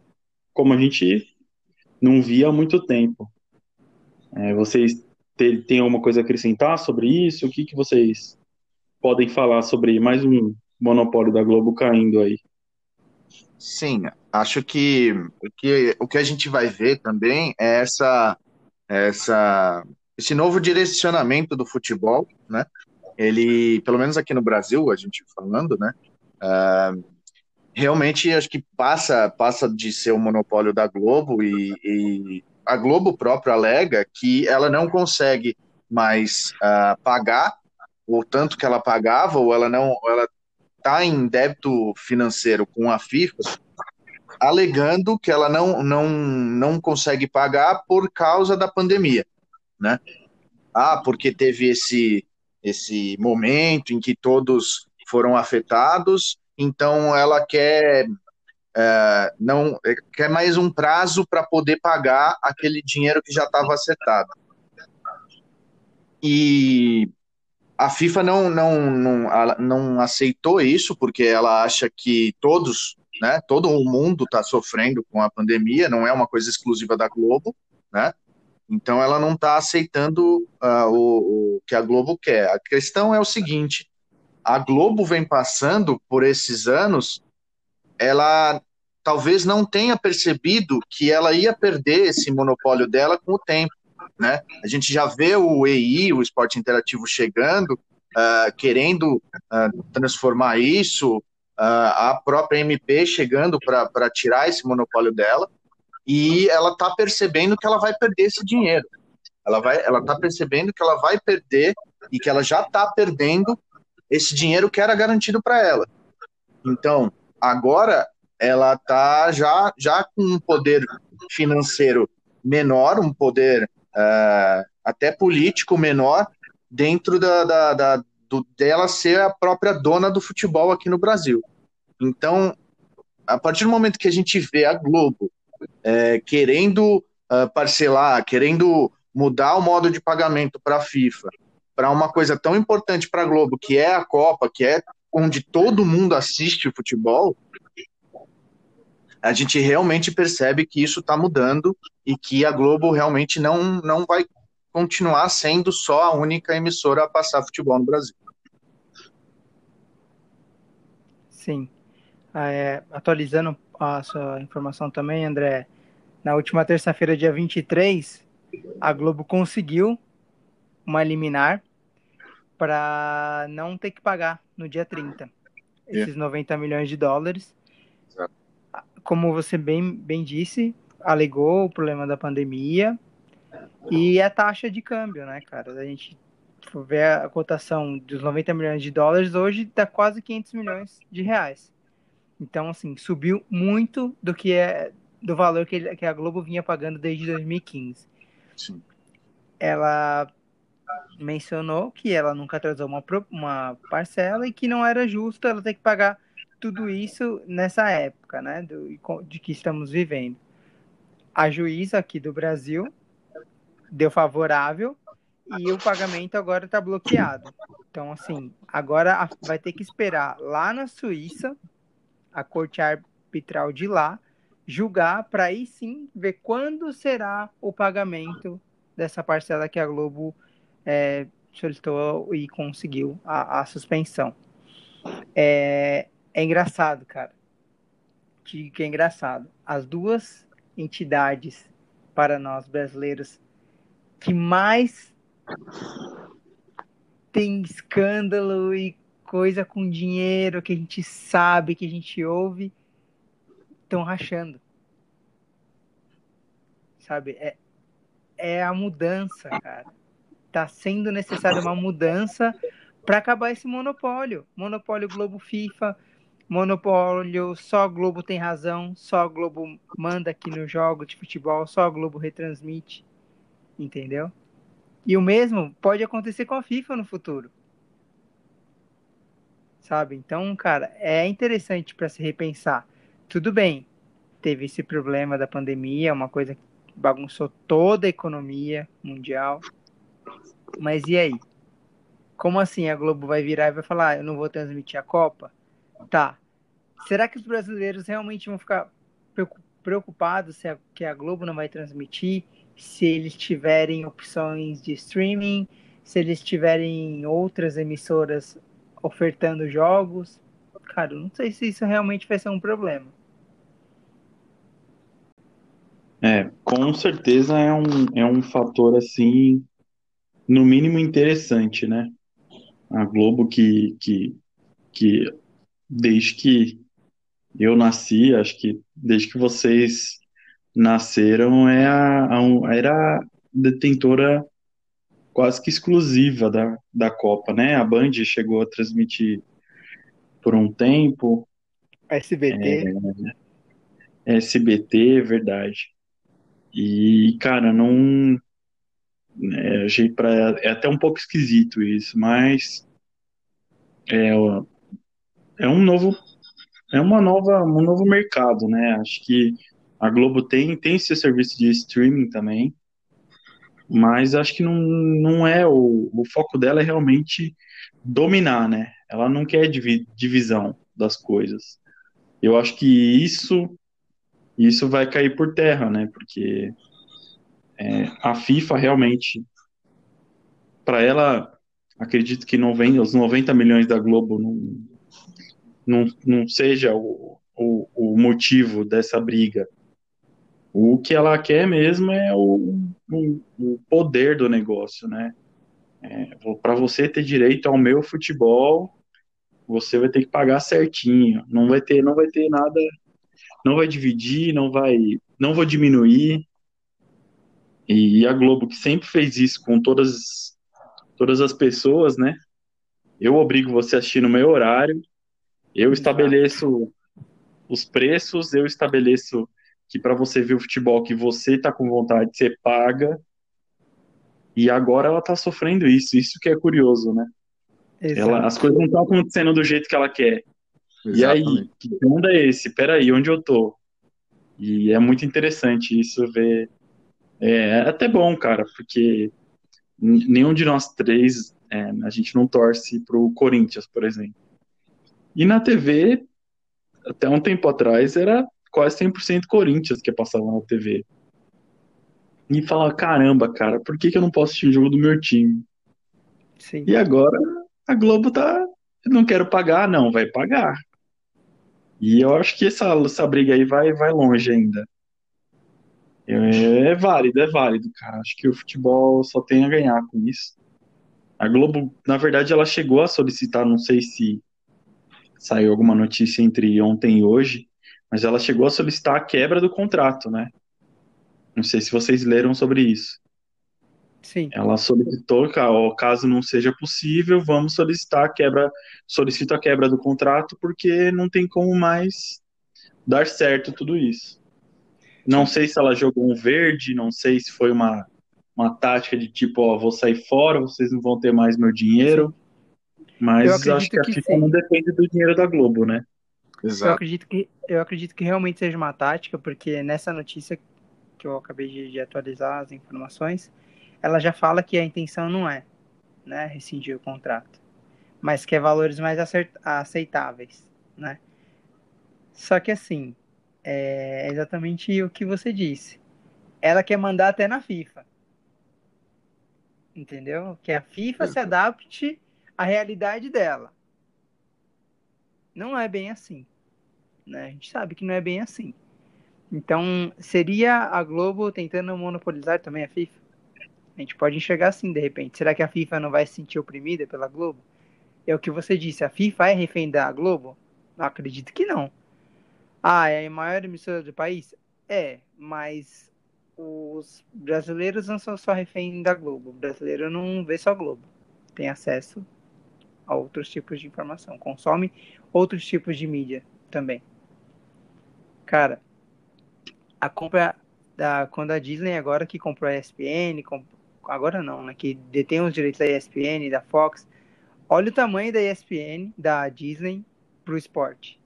como a gente não via há muito tempo. É, vocês têm alguma coisa a acrescentar sobre isso? O que, que vocês podem falar sobre mais um monopólio da Globo caindo aí? Sim, acho que o que, o que a gente vai ver também é essa, essa, esse novo direcionamento do futebol, né? Ele, pelo menos aqui no Brasil, a gente falando, né? Uh, realmente acho que passa passa de ser o monopólio da Globo e, e a Globo própria alega que ela não consegue mais uh, pagar o tanto que ela pagava ou ela não ela está em débito financeiro com a FIFA alegando que ela não, não, não consegue pagar por causa da pandemia, né? Ah, porque teve esse esse momento em que todos foram afetados então ela quer é, não quer mais um prazo para poder pagar aquele dinheiro que já estava acertado. E a FIFA não, não, não, não aceitou isso porque ela acha que todos, né, todo o mundo está sofrendo com a pandemia, não é uma coisa exclusiva da Globo, né? Então ela não está aceitando uh, o, o que a Globo quer. A questão é o seguinte: a Globo vem passando por esses anos, ela talvez não tenha percebido que ela ia perder esse monopólio dela com o tempo. Né? A gente já vê o EI, o esporte interativo, chegando, uh, querendo uh, transformar isso, uh, a própria MP chegando para tirar esse monopólio dela, e ela está percebendo que ela vai perder esse dinheiro. Ela vai, ela está percebendo que ela vai perder e que ela já está perdendo esse dinheiro que era garantido para ela. Então, agora ela está já, já com um poder financeiro menor, um poder uh, até político menor, dentro da, da, da do, dela ser a própria dona do futebol aqui no Brasil. Então, a partir do momento que a gente vê a Globo é, querendo uh, parcelar, querendo mudar o modo de pagamento para a FIFA, para uma coisa tão importante para a Globo, que é a Copa, que é onde todo mundo assiste o futebol, a gente realmente percebe que isso está mudando e que a Globo realmente não, não vai continuar sendo só a única emissora a passar futebol no Brasil. Sim. Ah, é, atualizando a sua informação também, André, na última terça-feira, dia 23, a Globo conseguiu uma liminar para não ter que pagar no dia 30 esses 90 milhões de dólares. Como você bem, bem disse, alegou o problema da pandemia e a taxa de câmbio, né, cara? A gente vê a cotação dos 90 milhões de dólares hoje dá quase 500 milhões de reais. Então, assim, subiu muito do que é do valor que, que a Globo vinha pagando desde 2015. Sim. Ela mencionou que ela nunca atrasou uma, uma parcela e que não era justo ela ter que pagar tudo isso nessa época, né, do, de que estamos vivendo. A juíza aqui do Brasil deu favorável e o pagamento agora está bloqueado. Então, assim, agora vai ter que esperar lá na Suíça a corte arbitral de lá julgar para aí sim ver quando será o pagamento dessa parcela que a Globo é, solicitou e conseguiu a, a suspensão. É, é, engraçado, cara. Que, que é engraçado. As duas entidades para nós brasileiros que mais tem escândalo e coisa com dinheiro que a gente sabe, que a gente ouve, estão rachando. Sabe? É, é a mudança, cara. Tá sendo necessária uma mudança para acabar esse monopólio. Monopólio Globo FIFA, monopólio só Globo tem razão, só Globo manda aqui no jogo de futebol, só Globo retransmite, entendeu? E o mesmo pode acontecer com a FIFA no futuro sabe? Então, cara, é interessante para se repensar. Tudo bem, teve esse problema da pandemia, uma coisa que bagunçou toda a economia mundial. Mas e aí? Como assim a Globo vai virar e vai falar, ah, eu não vou transmitir a Copa? Tá. Será que os brasileiros realmente vão ficar preocupados se a, que a Globo não vai transmitir? Se eles tiverem opções de streaming, se eles tiverem outras emissoras ofertando jogos. Cara, não sei se isso realmente vai ser um problema. É, com certeza é um, é um fator assim, no mínimo interessante, né? A Globo que, que, que desde que eu nasci, acho que desde que vocês nasceram, é a, a, era detentora quase que exclusiva da, da Copa, né? A Band chegou a transmitir por um tempo. SBT. É, SBT, verdade. E, cara, não. É, pra, é até um pouco esquisito isso, mas. É, é um novo. É uma nova, um novo mercado, né? Acho que a Globo tem, tem seu serviço de streaming também mas acho que não, não é o, o foco dela é realmente dominar, né? Ela não quer divi, divisão das coisas. Eu acho que isso isso vai cair por terra, né? Porque é, a FIFA realmente, para ela, acredito que não vem, os 90 milhões da Globo não, não, não seja o, o, o motivo dessa briga. O que ela quer mesmo é o, o, o poder do negócio, né? É, para você ter direito ao meu futebol, você vai ter que pagar certinho. Não vai ter, não vai ter nada, não vai dividir, não vai, não vou diminuir. E a Globo que sempre fez isso com todas todas as pessoas, né? Eu obrigo você a assistir no meu horário. Eu estabeleço os preços, eu estabeleço que para você ver o futebol que você tá com vontade, você paga. E agora ela tá sofrendo isso, isso que é curioso, né? Ela, as coisas não estão acontecendo do jeito que ela quer. Exatamente. E aí, que mundo é esse? Peraí, onde eu tô? E é muito interessante isso ver. É, é até bom, cara, porque nenhum de nós três, é, a gente não torce pro Corinthians, por exemplo. E na TV, até um tempo atrás, era quase 100% Corinthians que passava na TV. E falava, caramba, cara, por que, que eu não posso assistir o jogo do meu time? Sim. E agora a Globo tá. Não quero pagar, não, vai pagar. E eu acho que essa, essa briga aí vai, vai longe ainda. É, é válido, é válido, cara. Acho que o futebol só tem a ganhar com isso. A Globo, na verdade, ela chegou a solicitar, não sei se saiu alguma notícia entre ontem e hoje, mas ela chegou a solicitar a quebra do contrato, né? Não sei se vocês leram sobre isso. Sim. Ela solicitou, caso não seja possível, vamos solicitar a quebra, solicito a quebra do contrato, porque não tem como mais dar certo tudo isso. Não sei se ela jogou um verde, não sei se foi uma, uma tática de tipo, ó, vou sair fora, vocês não vão ter mais meu dinheiro. Mas acho que a FIFA não depende do dinheiro da Globo, né? Exato. Eu acredito que eu acredito que realmente seja uma tática, porque nessa notícia que eu acabei de, de atualizar as informações, ela já fala que a intenção não é, né, rescindir o contrato, mas que é valores mais aceitáveis, né? Só que assim, é exatamente o que você disse. Ela quer mandar até na FIFA. Entendeu? Que a FIFA se adapte à realidade dela. Não é bem assim. Né? A gente sabe que não é bem assim. Então, seria a Globo tentando monopolizar também a FIFA? A gente pode enxergar assim, de repente. Será que a FIFA não vai se sentir oprimida pela Globo? É o que você disse, a FIFA é refém da Globo? Não acredito que não. Ah, é a maior emissora do país? É, mas os brasileiros não são só refém da Globo. O brasileiro não vê só Globo. Tem acesso a outros tipos de informação. Consome outros tipos de mídia também. Cara, a compra da quando a Disney agora que comprou a ESPN, comp, agora não, né, que detém os direitos da ESPN, da Fox. Olha o tamanho da ESPN, da Disney pro esporte.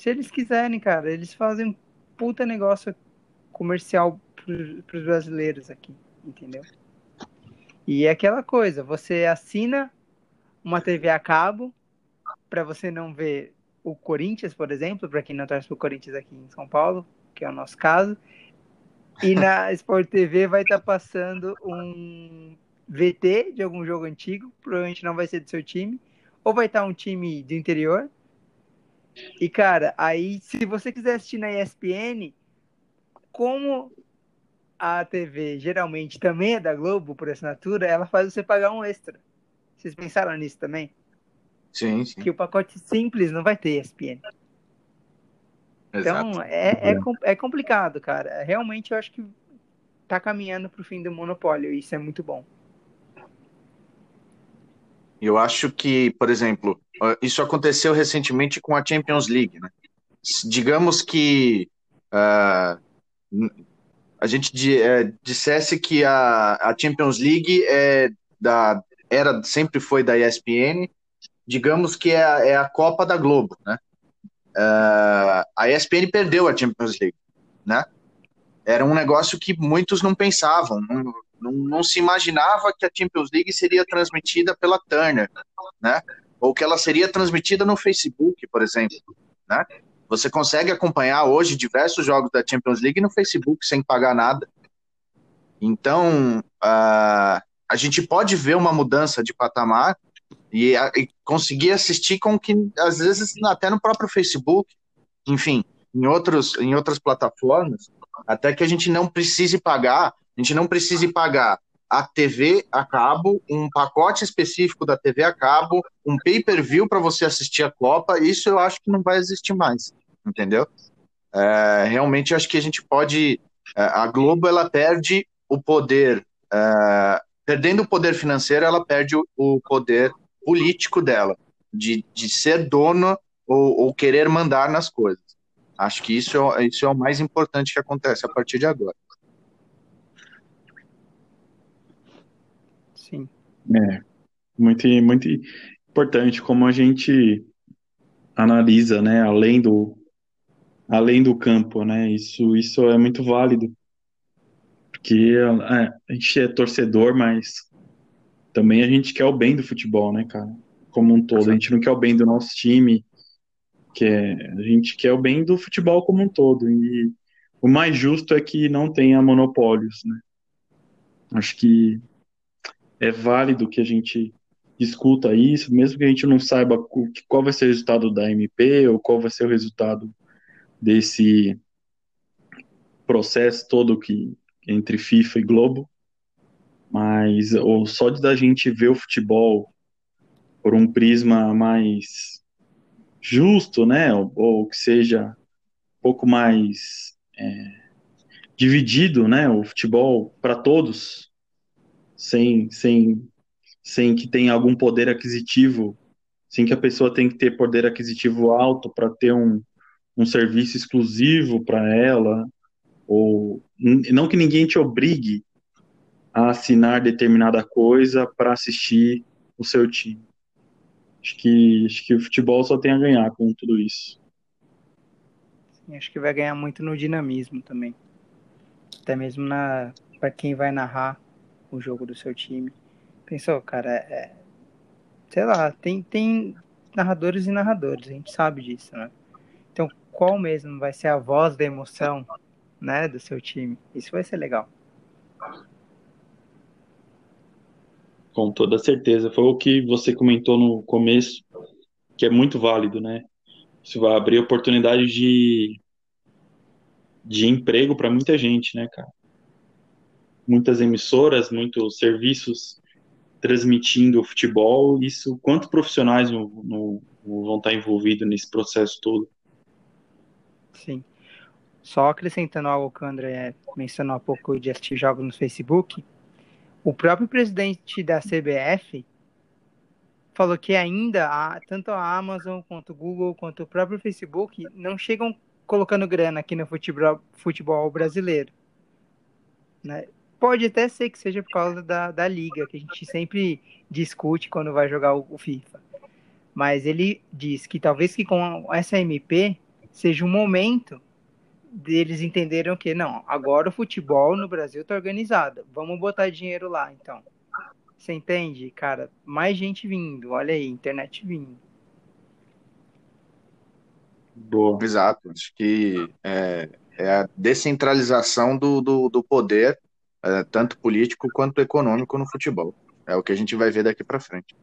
Se eles quiserem, cara, eles fazem um puta negócio comercial para os brasileiros aqui, entendeu? E é aquela coisa, você assina uma TV a cabo para você não ver o Corinthians, por exemplo, para quem não torce pro Corinthians aqui em São Paulo, que é o nosso caso, e na Sport TV vai estar tá passando um VT de algum jogo antigo, provavelmente não vai ser do seu time, ou vai estar tá um time do interior, e, cara, aí se você quiser assistir na ESPN, como a TV geralmente também é da Globo por assinatura, ela faz você pagar um extra. Vocês pensaram nisso também? Sim, sim. Que o pacote simples não vai ter ESPN. Então, é, é, é complicado, cara. Realmente, eu acho que tá caminhando pro fim do monopólio. E isso é muito bom. Eu acho que, por exemplo, isso aconteceu recentemente com a Champions League. Né? Digamos que uh, a gente uh, dissesse que a, a, Champions League é da, era, sempre foi da ESPN, digamos que é a, é a Copa da Globo. Né? Uh, a ESPN perdeu a Champions League. Né? Era um negócio que muitos não pensavam, não, não, não se imaginava que a Champions League seria transmitida pela Turner, né? ou que ela seria transmitida no Facebook, por exemplo, né? Você consegue acompanhar hoje diversos jogos da Champions League no Facebook sem pagar nada. Então, uh, a gente pode ver uma mudança de patamar e, e, conseguir assistir com que, às vezes, até no próprio Facebook, enfim, em, outros, em outras plataformas, até que a gente não precise pagar, a gente não precise pagar a TV a cabo, um pacote específico da TV a cabo, um pay-per-view para você assistir a Copa, isso eu acho que não vai existir mais, entendeu? É, realmente acho que a gente pode. É, a Globo ela perde o poder, é, perdendo o poder financeiro, ela perde o, poder político dela, de, de ser dona ou, ou, querer mandar nas coisas. Acho que isso é, isso é o mais importante que acontece a partir de agora. Sim. É, muito, muito importante como a gente analisa, né, além do, além do campo, né, isso, isso é muito válido, porque é, a gente é torcedor, mas também a gente quer o bem do futebol, né, cara, como um todo, a gente não quer o bem do nosso time, que é, a gente quer o bem do futebol como um todo, e o mais justo é que não tenha monopólios, né, acho que é válido que a gente discuta isso, mesmo que a gente não saiba qual vai ser o resultado da MP ou qual vai ser o resultado desse processo todo que entre FIFA e Globo, mas ou só de da gente ver o futebol por um prisma mais justo, né, ou, ou que seja um pouco mais é, dividido, né, o futebol para todos, sem, sem, sem que tenha algum poder aquisitivo, sem que a pessoa tenha que ter poder aquisitivo alto para ter um, um serviço exclusivo para ela, ou não que ninguém te obrigue a assinar determinada coisa para assistir o seu time. Acho que, acho que o futebol só tem a ganhar com tudo isso. Sim, acho que vai ganhar muito no dinamismo também. Até mesmo na para quem vai narrar o jogo do seu time. Pensou, cara, é, sei lá, tem, tem narradores e narradores, a gente sabe disso, né? Então, qual mesmo vai ser a voz da emoção, né, do seu time? Isso vai ser legal. Com toda certeza. Foi o que você comentou no começo, que é muito válido, né? Isso vai abrir oportunidade de, de emprego para muita gente, né, cara? Muitas emissoras, muitos serviços transmitindo o futebol. Isso, quantos profissionais no, no, vão estar envolvidos nesse processo todo? Sim. Só acrescentando algo que o André mencionou há pouco de assistir jogos no Facebook, o próprio presidente da CBF falou que ainda há, tanto a Amazon quanto o Google quanto o próprio Facebook não chegam colocando grana aqui no futebol, futebol brasileiro. Né? Pode até ser que seja por causa da, da liga, que a gente sempre discute quando vai jogar o, o FIFA. Mas ele diz que talvez que com essa MP seja um momento deles entenderam que não, agora o futebol no Brasil tá organizado, vamos botar dinheiro lá, então. Você entende, cara? Mais gente vindo, olha aí, internet vindo. Boa. Exato, acho que é, é a descentralização do, do, do poder, tanto político quanto econômico no futebol. É o que a gente vai ver daqui para frente.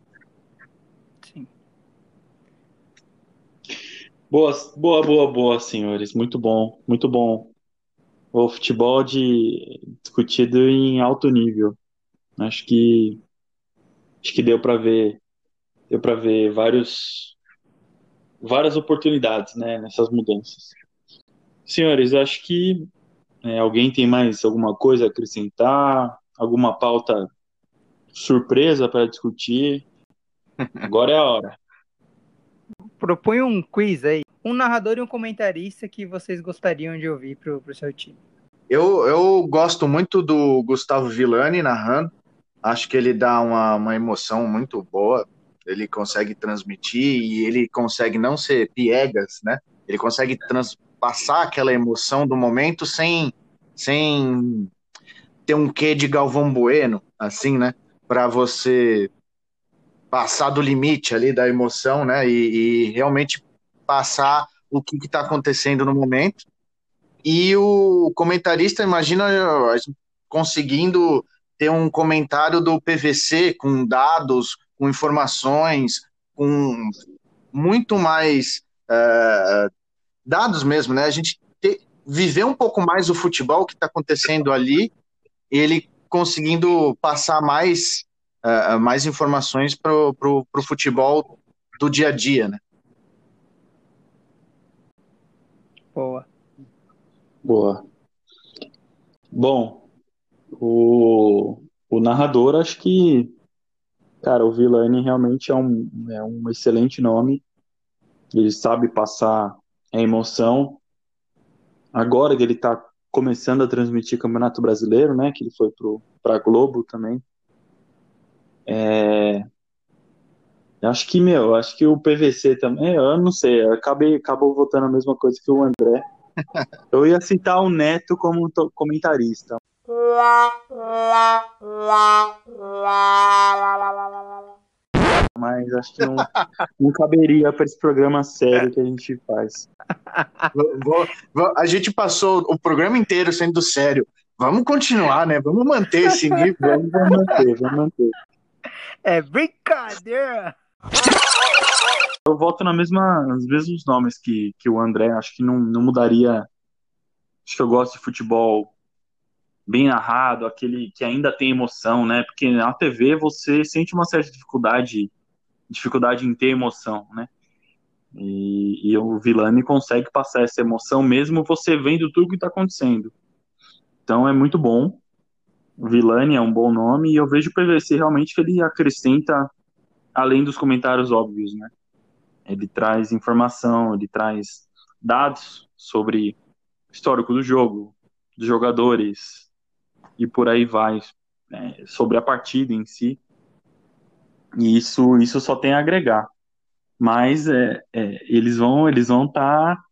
Boa, boa, boa, boa, senhores. Muito bom, muito bom. O futebol de discutido em alto nível. Acho que acho que deu para ver deu para ver vários várias oportunidades, né, nessas mudanças. Senhores, acho que é, alguém tem mais alguma coisa a acrescentar, alguma pauta surpresa para discutir. Agora é a hora propõe um quiz aí. Um narrador e um comentarista que vocês gostariam de ouvir pro, pro seu time. Eu, eu gosto muito do Gustavo Villani narrando. Acho que ele dá uma, uma emoção muito boa. Ele consegue transmitir e ele consegue não ser piegas, né? Ele consegue transpassar aquela emoção do momento sem, sem ter um quê de Galvão Bueno, assim, né? Para você passar do limite ali da emoção, né? E, e realmente passar o que está acontecendo no momento. E o comentarista, imagina conseguindo ter um comentário do PVC com dados, com informações, com muito mais uh, dados mesmo, né? A gente ter, viver um pouco mais o futebol que está acontecendo ali, ele conseguindo passar mais uh, mais informações para o futebol do dia a dia, né? Boa. Boa. Bom, o, o narrador, acho que, cara, o Villani realmente é um, é um excelente nome. Ele sabe passar a emoção. Agora que ele está começando a transmitir Campeonato Brasileiro, né? Que ele foi para a Globo também. É... Acho que, meu, acho que o PVC também, eu não sei, eu acabei, acabou votando a mesma coisa que o André. Eu ia citar o Neto como comentarista. Mas acho que não, não caberia para esse programa sério que a gente faz. A gente passou o programa inteiro sendo sério. Vamos continuar, né? Vamos manter esse nível. Vamos manter, vamos manter. É brincadeira! Eu voto na mesma, nos mesmos nomes que, que o André. Acho que não, não mudaria. Acho que eu gosto de futebol bem narrado, aquele que ainda tem emoção, né? Porque na TV você sente uma certa dificuldade, dificuldade em ter emoção, né? E, e o Vilani consegue passar essa emoção mesmo você vendo tudo que está acontecendo. Então é muito bom. Vilani é um bom nome, e eu vejo o PVC realmente que ele acrescenta, além dos comentários óbvios, né? Ele traz informação, ele traz dados sobre o histórico do jogo, dos jogadores, e por aí vai, né? sobre a partida em si. E isso, isso só tem a agregar. Mas é, é, eles vão eles vão estar tá,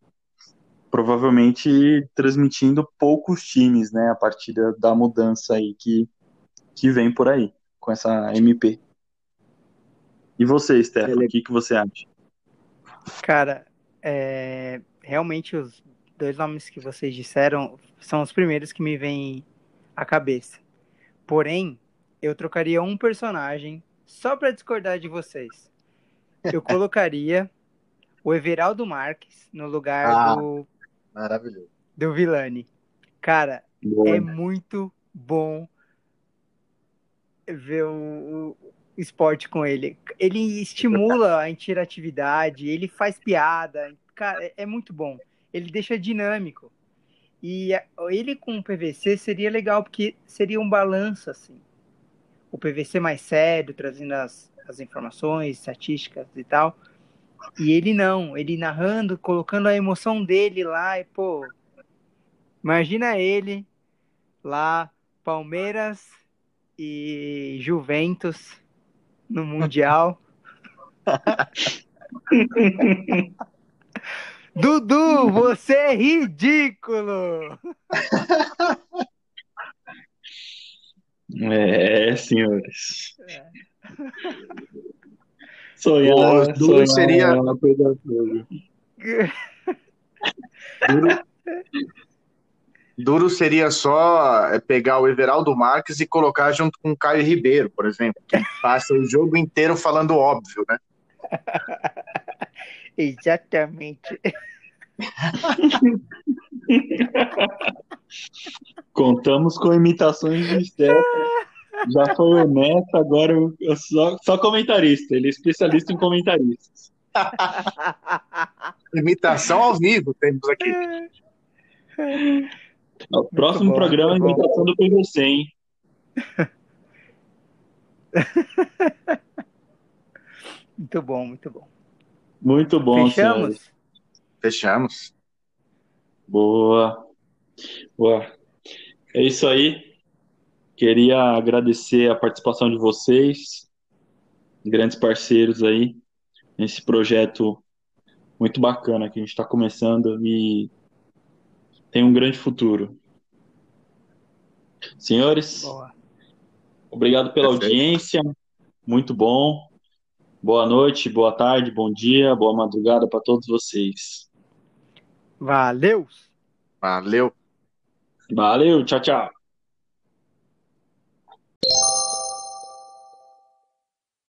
provavelmente transmitindo poucos times, né, a partir da, da mudança aí que, que vem por aí com essa MP. E você, Stefano, o que, que você acha? Cara, é, realmente os dois nomes que vocês disseram são os primeiros que me vêm à cabeça. Porém, eu trocaria um personagem só para discordar de vocês. Eu colocaria o Everaldo Marques no lugar ah, do. Maravilhoso. Do Vilani. Cara, Boa. é muito bom ver o, o, esporte com ele. Ele estimula a interatividade, ele faz piada. Cara, é, é muito bom. Ele deixa dinâmico. E ele com o PVC seria legal, porque seria um balanço, assim. O PVC mais sério, trazendo as, as informações, estatísticas e tal. E ele não, ele narrando, colocando a emoção dele lá, e pô, imagina ele lá, Palmeiras e Juventus no Mundial. Dudu, você é ridículo! É, senhores. É. Sonhar, o duro sonhar seria. É uma coisa duro. duro seria só é, pegar o Everaldo Marques e colocar junto com o Caio Ribeiro, por exemplo, que passa o jogo inteiro falando óbvio, né? Exatamente. Contamos com imitações de Stefan já foi honesto, agora eu, eu só, só comentarista. Ele é especialista em comentaristas. Imitação ao vivo temos aqui. O próximo bom, programa é imitação do PVC, hein? Muito bom, muito bom. Muito bom, Fechamos? Senhores. Fechamos. Boa. Boa. É isso aí. Queria agradecer a participação de vocês, grandes parceiros aí, nesse projeto muito bacana que a gente está começando e tem um grande futuro. Senhores, Boa. obrigado pela Perfeito. audiência, muito bom. Boa noite, boa tarde, bom dia, boa madrugada para todos vocês. Valeu! Valeu! Valeu, tchau, tchau.